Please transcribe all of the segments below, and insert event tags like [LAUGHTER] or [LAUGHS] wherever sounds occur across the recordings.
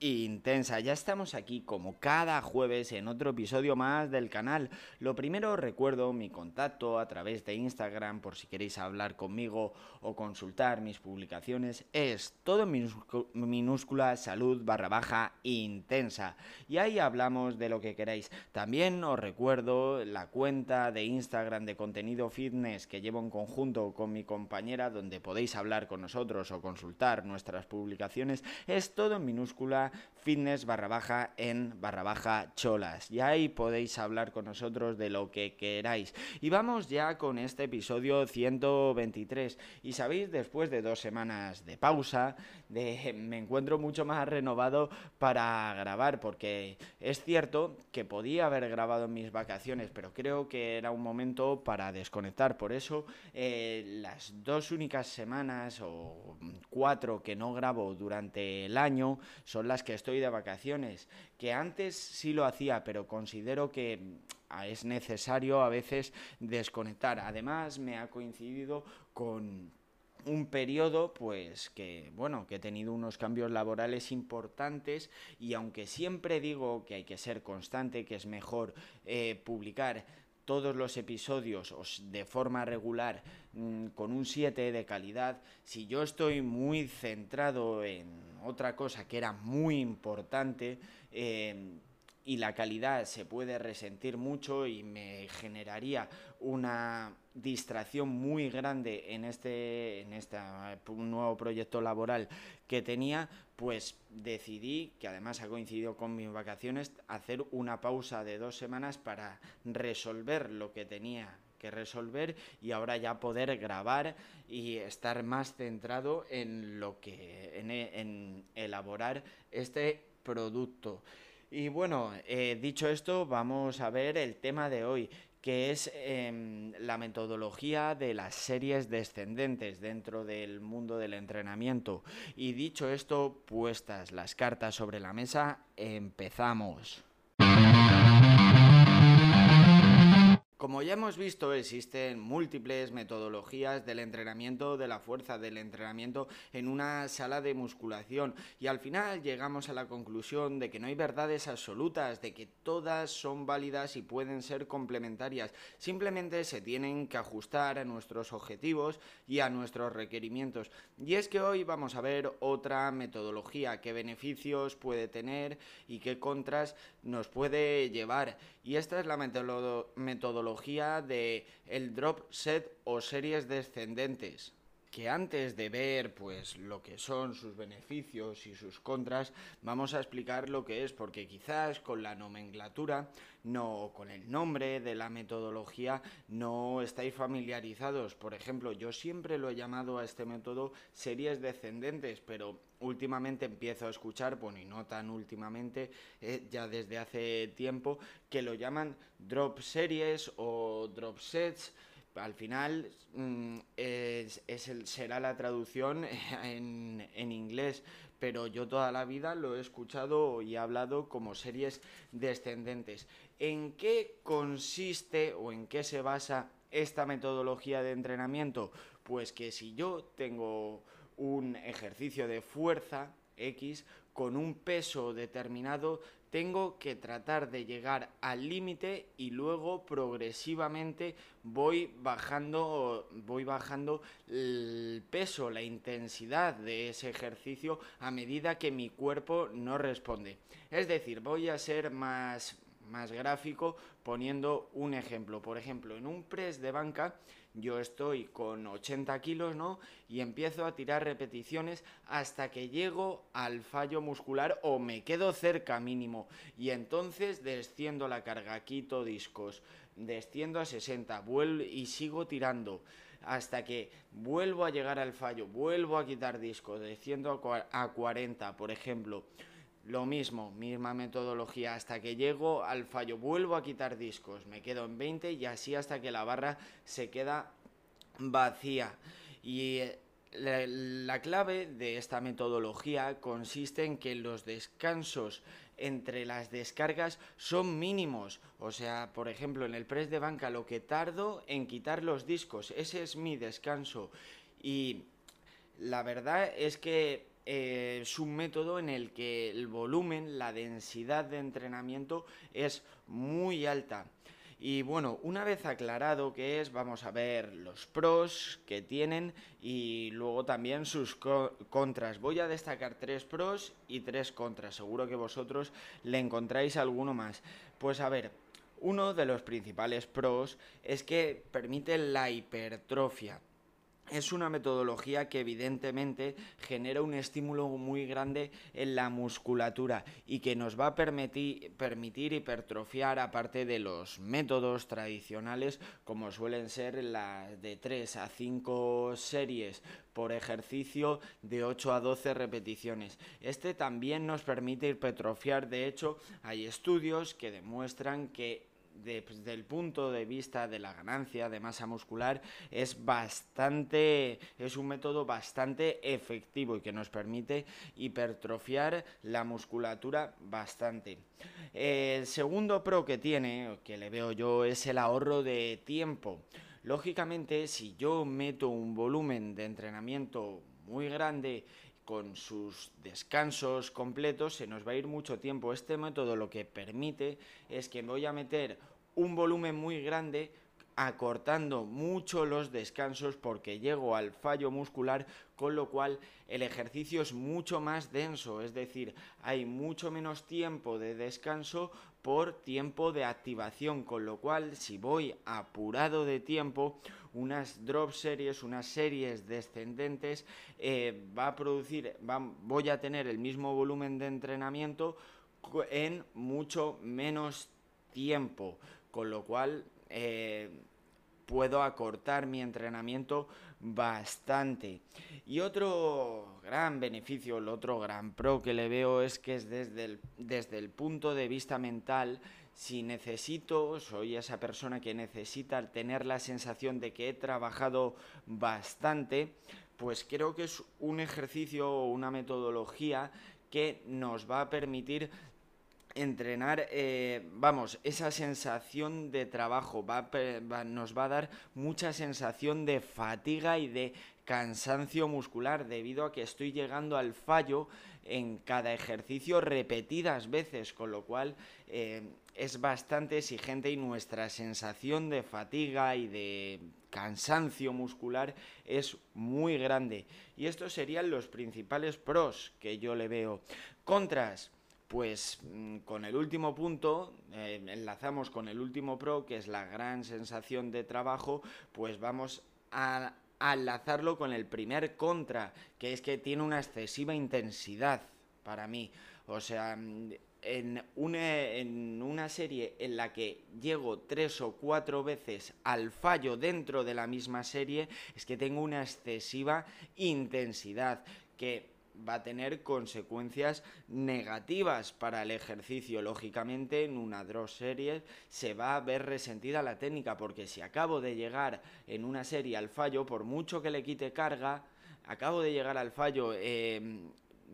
intensa. Ya estamos aquí como cada jueves en otro episodio más del canal. Lo primero recuerdo mi contacto a través de Instagram por si queréis hablar conmigo o consultar mis publicaciones. Es todo en minúscula salud barra baja intensa. Y ahí hablamos de lo que queráis. También os recuerdo la cuenta de Instagram de contenido fitness que llevo en conjunto con mi compañera donde podéis hablar con nosotros o consultar nuestras publicaciones. Es todo en minúscula fitness barra baja en barra baja cholas. Y ahí podéis hablar con nosotros de lo que queráis. Y vamos ya con este episodio 123. Y sabéis, después de dos semanas de pausa, de, me encuentro mucho más renovado para grabar, porque es cierto que podía haber grabado en mis vacaciones, pero creo que era un momento para desconectar. Por eso, eh, las dos únicas semanas o cuatro que no grabo durante el año son las que estoy de vacaciones, que antes sí lo hacía, pero considero que mm, es necesario a veces desconectar. Además, me ha coincidido con un periodo pues que bueno que he tenido unos cambios laborales importantes y aunque siempre digo que hay que ser constante que es mejor eh, publicar todos los episodios de forma regular mm, con un 7 de calidad, si yo estoy muy centrado en otra cosa que era muy importante, eh, y la calidad se puede resentir mucho y me generaría una distracción muy grande en este en este nuevo proyecto laboral que tenía, pues decidí, que además ha coincidido con mis vacaciones, hacer una pausa de dos semanas para resolver lo que tenía que resolver y ahora ya poder grabar y estar más centrado en lo que en, en elaborar este producto. Y bueno, eh, dicho esto, vamos a ver el tema de hoy, que es em, la metodología de las series descendentes dentro del mundo del entrenamiento. Y dicho esto, puestas las cartas sobre la mesa, empezamos. Como ya hemos visto, existen múltiples metodologías del entrenamiento de la fuerza, del entrenamiento en una sala de musculación y al final llegamos a la conclusión de que no hay verdades absolutas, de que todas son válidas y pueden ser complementarias. Simplemente se tienen que ajustar a nuestros objetivos y a nuestros requerimientos. Y es que hoy vamos a ver otra metodología, qué beneficios puede tener y qué contras nos puede llevar. Y esta es la metodología de el drop set o series descendentes que antes de ver pues lo que son sus beneficios y sus contras, vamos a explicar lo que es, porque quizás con la nomenclatura, no con el nombre de la metodología, no estáis familiarizados. Por ejemplo, yo siempre lo he llamado a este método series descendentes, pero últimamente empiezo a escuchar, bueno, y no tan últimamente, eh, ya desde hace tiempo, que lo llaman drop series o drop sets al final mm, es, será la traducción [LAUGHS] en, en, inglés, pero yo toda la vida lo he escuchado y he hablado como series descendentes. ¿En qué consiste o en qué se basa esta metodología de entrenamiento? Pues que si yo tengo un ejercicio de fuerza X con un peso determinado, tengo que tratar de llegar al límite y luego progresivamente voy bajando voy bajando el peso, la intensidad de ese ejercicio a medida que mi cuerpo no responde. Es decir, voy a ser más más gráfico poniendo un ejemplo. Por ejemplo, en un press de banca yo estoy con 80 kilos, ¿no? Y empiezo a tirar repeticiones hasta que llego al fallo muscular o me quedo cerca mínimo. Y entonces desciendo la carga, quito discos, desciendo a 60, vuelvo y sigo tirando hasta que vuelvo a llegar al fallo, vuelvo a quitar discos, desciendo a 40, por ejemplo. Lo mismo, misma metodología, hasta que llego al fallo, vuelvo a quitar discos, me quedo en 20 y así hasta que la barra se queda vacía. Y eh, la, clave de esta metodología consiste en que los descansos entre las descargas son mínimos. O sea, por ejemplo, en el press de banca lo que tardo en quitar los discos, ese es mi descanso Y la verdad es que eh, es un método en el que el volumen, la densidad de entrenamiento es muy alta. Y bueno, una vez aclarado qué es, vamos a ver los pros que tienen y luego también sus contras. Voy a destacar tres pros y tres contras. Seguro que vosotros le encontráis alguno más. Pues a ver, uno de los principales pros es que permite la hipertrofia es una metodología que evidentemente genera un estímulo muy grande en la musculatura y que nos va a permitir, permitir hipertrofiar aparte de los métodos tradicionales como suelen ser las de 3 a 5 series por ejercicio de 8 a 12 repeticiones. Este también nos permite hipertrofiar, de hecho hay estudios que demuestran que desde el punto de vista de la ganancia de masa muscular es bastante es un método bastante efectivo y que nos permite hipertrofiar la musculatura bastante. El segundo pro que tiene, que le veo yo, es el ahorro de tiempo. Lógicamente, si yo meto un volumen de entrenamiento muy grande con sus descansos completos se nos va a ir mucho tiempo. Este método lo que permite es que voy a meter un volumen muy grande acortando mucho los descansos porque llego al fallo muscular, con lo cual el ejercicio es mucho más denso, es decir, hay mucho menos tiempo de descanso por tiempo de activación, con lo cual si voy apurado de tiempo, unas drop series, unas series descendentes, eh, va a producir, voy a tener el mismo volumen de entrenamiento en mucho menos tiempo con lo cual eh, puedo acortar mi entrenamiento bastante. Y otro gran beneficio, el otro gran pro que le veo es que es desde desde el punto de vista mental, si necesito, soy esa persona que necesita tener la sensación de que he trabajado bastante, pues creo que es un ejercicio o una metodología que nos va a permitir entrenar, eh, vamos, esa sensación de trabajo. Nos va a dar mucha sensación de fatiga y de cansancio muscular debido a que estoy llegando al fallo en cada ejercicio repetidas veces, con lo cual eh, es bastante exigente y nuestra sensación de fatiga y de cansancio muscular es muy grande. Y estos serían los principales pros que yo le veo. Contras pues mm, con el último punto, eh, enlazamos con el último pro, que es la gran sensación de trabajo, pues vamos a, enlazarlo con el primer contra, que es que tiene una excesiva intensidad para mí. O sea, en una, en una, serie en la que llego tres o cuatro veces al fallo dentro de la misma serie, es que tengo una excesiva intensidad que va a tener consecuencias negativas para el ejercicio. Lógicamente, en una draw serie se va a ver resentida la técnica, porque si acabo de llegar en una serie al fallo, por mucho que le quite carga, acabo de llegar al fallo eh,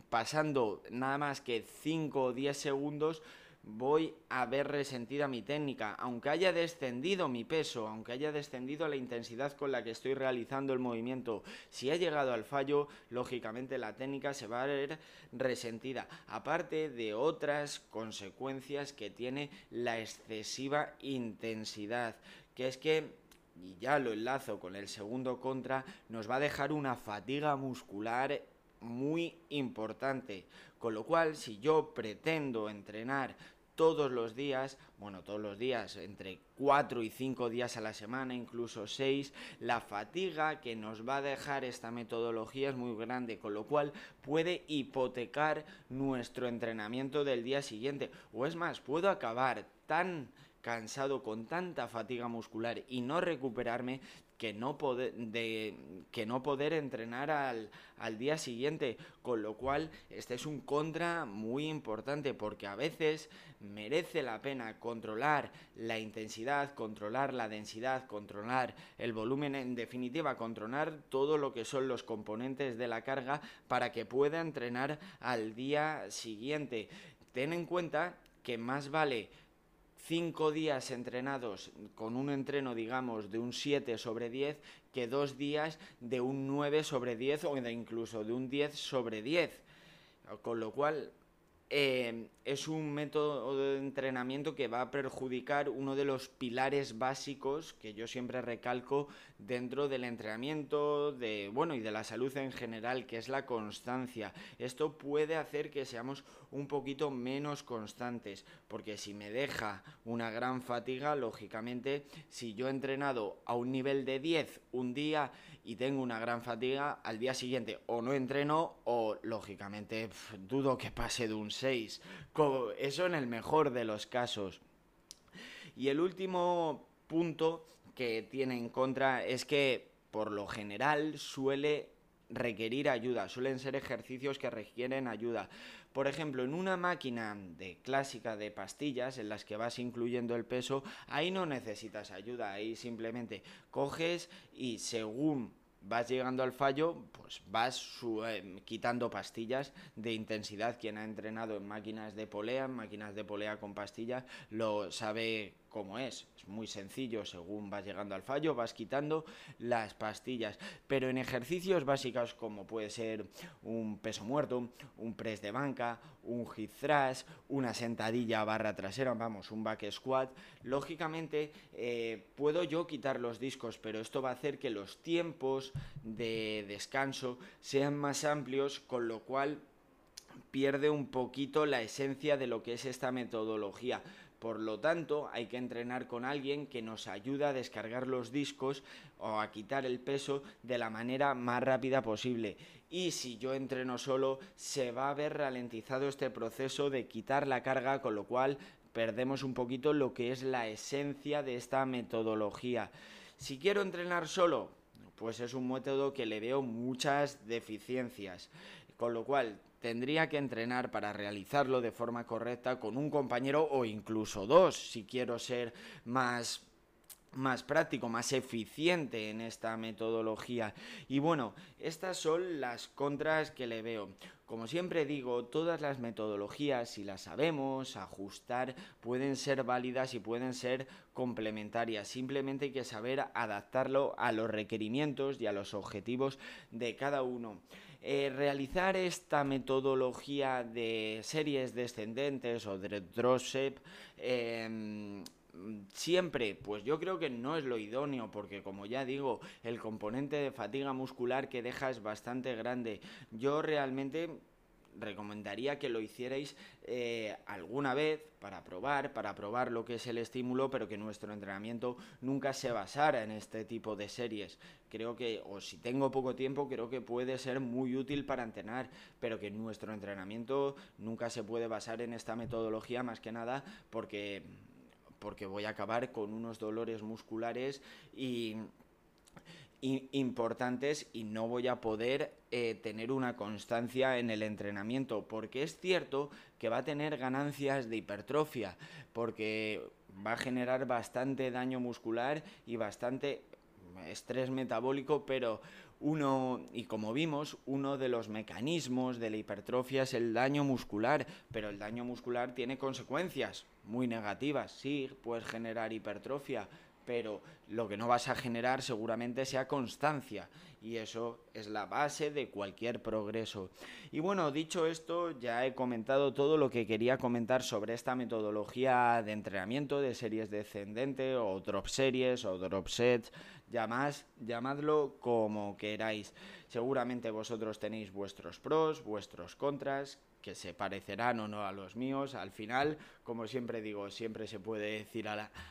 pasando nada más que 5 o 10 segundos, voy a ver resentida mi técnica, aunque haya descendido mi peso, aunque haya descendido la intensidad con la que estoy realizando el movimiento, si ha llegado al fallo, lógicamente la técnica se va a ver resentida, aparte de otras consecuencias que tiene la excesiva intensidad, que es que y ya lo enlazo con el segundo contra, nos va a dejar una fatiga muscular muy importante. Con lo cual, si yo pretendo entrenar todos los días, bueno, todos los días, entre 4 y 5 días a la semana, incluso 6, la fatiga que nos va a dejar esta metodología es muy grande, con lo cual puede hipotecar nuestro entrenamiento del día siguiente. O es más, puedo acabar tan cansado con tanta fatiga muscular y no recuperarme que no poder, de, que no poder entrenar al, al día siguiente, con lo cual este es un contra muy importante porque a veces merece la pena controlar la intensidad, controlar la densidad, controlar el volumen, en definitiva, controlar todo lo que son los componentes de la carga para que pueda entrenar al día siguiente. Ten en cuenta que más vale cinco días entrenados con un entreno, digamos, de un 7 sobre 10 que dos días de un 9 sobre 10 o incluso de un 10 sobre 10. Con lo cual, eh, es un método de entrenamiento que va a perjudicar uno de los pilares básicos que yo siempre recalco dentro del entrenamiento de bueno y de la salud en general que es la constancia. Esto puede hacer que seamos un poquito menos constantes porque si me deja una gran fatiga lógicamente si yo he entrenado a un nivel de 10 un día y tengo una gran fatiga al día siguiente o no entreno o lógicamente dudo que pase de un 6 eso en el mejor de los casos. Y el último punto que tiene en contra es que por lo general suele requerir ayuda, suelen ser ejercicios que requieren ayuda. Por ejemplo, en una máquina de clásica de pastillas en las que vas incluyendo el peso, ahí no necesitas ayuda, ahí simplemente coges y según vas llegando al fallo, pues vas eh, quitando pastillas de intensidad. Quien ha entrenado en máquinas de polea, máquinas de polea con pastillas, lo sabe como es. Es muy sencillo, según vas llegando al fallo, vas quitando las pastillas. Pero en ejercicios básicos como puede ser un peso muerto, un press de banca, un hip thrust, una sentadilla barra trasera, vamos, un back squat, lógicamente eh, puedo yo quitar los discos, pero esto va a hacer que los tiempos de descanso sean más amplios, con lo cual pierde un poquito la esencia de lo que es esta metodología. Por lo tanto, hay que entrenar con alguien que nos ayude a descargar los discos o a quitar el peso de la manera más rápida posible. Y si yo entreno solo, se va a ver ralentizado este proceso de quitar la carga, con lo cual perdemos un poquito lo que es la esencia de esta metodología. Si quiero entrenar solo, pues es un método que le veo muchas deficiencias. Con lo cual, tendría que entrenar para realizarlo de forma correcta con un compañero o incluso dos, si quiero ser más más práctico, más eficiente en esta metodología. Y bueno, estas son las contras que le veo. Como siempre digo, todas las metodologías, si las sabemos ajustar, pueden ser válidas y pueden ser complementarias. Simplemente hay que saber adaptarlo a los requerimientos y a los objetivos de cada uno. Eh, realizar esta metodología de series descendentes o de drop em, siempre, pues yo creo que no es lo idóneo, porque como ya digo, el componente de fatiga muscular que deja es bastante grande. Yo realmente recomendaría que lo hicierais eh, alguna vez para probar, para probar lo que es el estímulo, pero que nuestro entrenamiento nunca se basara en este tipo de series. Creo que, o si tengo poco tiempo, creo que puede ser muy útil para entrenar, pero que nuestro entrenamiento nunca se puede basar en esta metodología más que nada porque porque voy a acabar con unos dolores musculares y importantes y no voy a poder eh, tener una constancia en el entrenamiento, porque es cierto que va a tener ganancias de hipertrofia, porque va a generar bastante daño muscular y bastante estrés metabólico, pero uno, y como vimos, uno de los mecanismos de la hipertrofia es el daño muscular, pero el daño muscular tiene consecuencias muy negativas. Sí, puedes generar hipertrofia, pero lo que no vas a generar seguramente sea constancia y eso es la base de cualquier progreso. Y bueno, dicho esto, ya he comentado todo lo que quería comentar sobre esta metodología de entrenamiento de series descendente o drop series o drop sets, llamadlo como queráis. Seguramente vosotros tenéis vuestros pros, vuestros contras, que se parecerán o no a los míos. Al final, como siempre digo, siempre se puede decir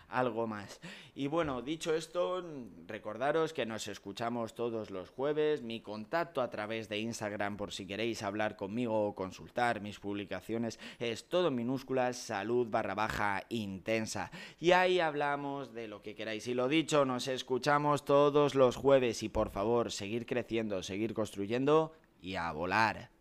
algo más. Y bueno, dicho esto, recordaros que nos escuchamos todos los jueves. Mi contacto a través de Instagram, por si queréis hablar conmigo o consultar mis publicaciones, es todo minúsculas, salud barra baja intensa. Y ahí hablamos de lo que queráis. Y lo dicho, nos escuchamos todos los jueves y por favor, seguir creciendo, seguir construyendo y a volar.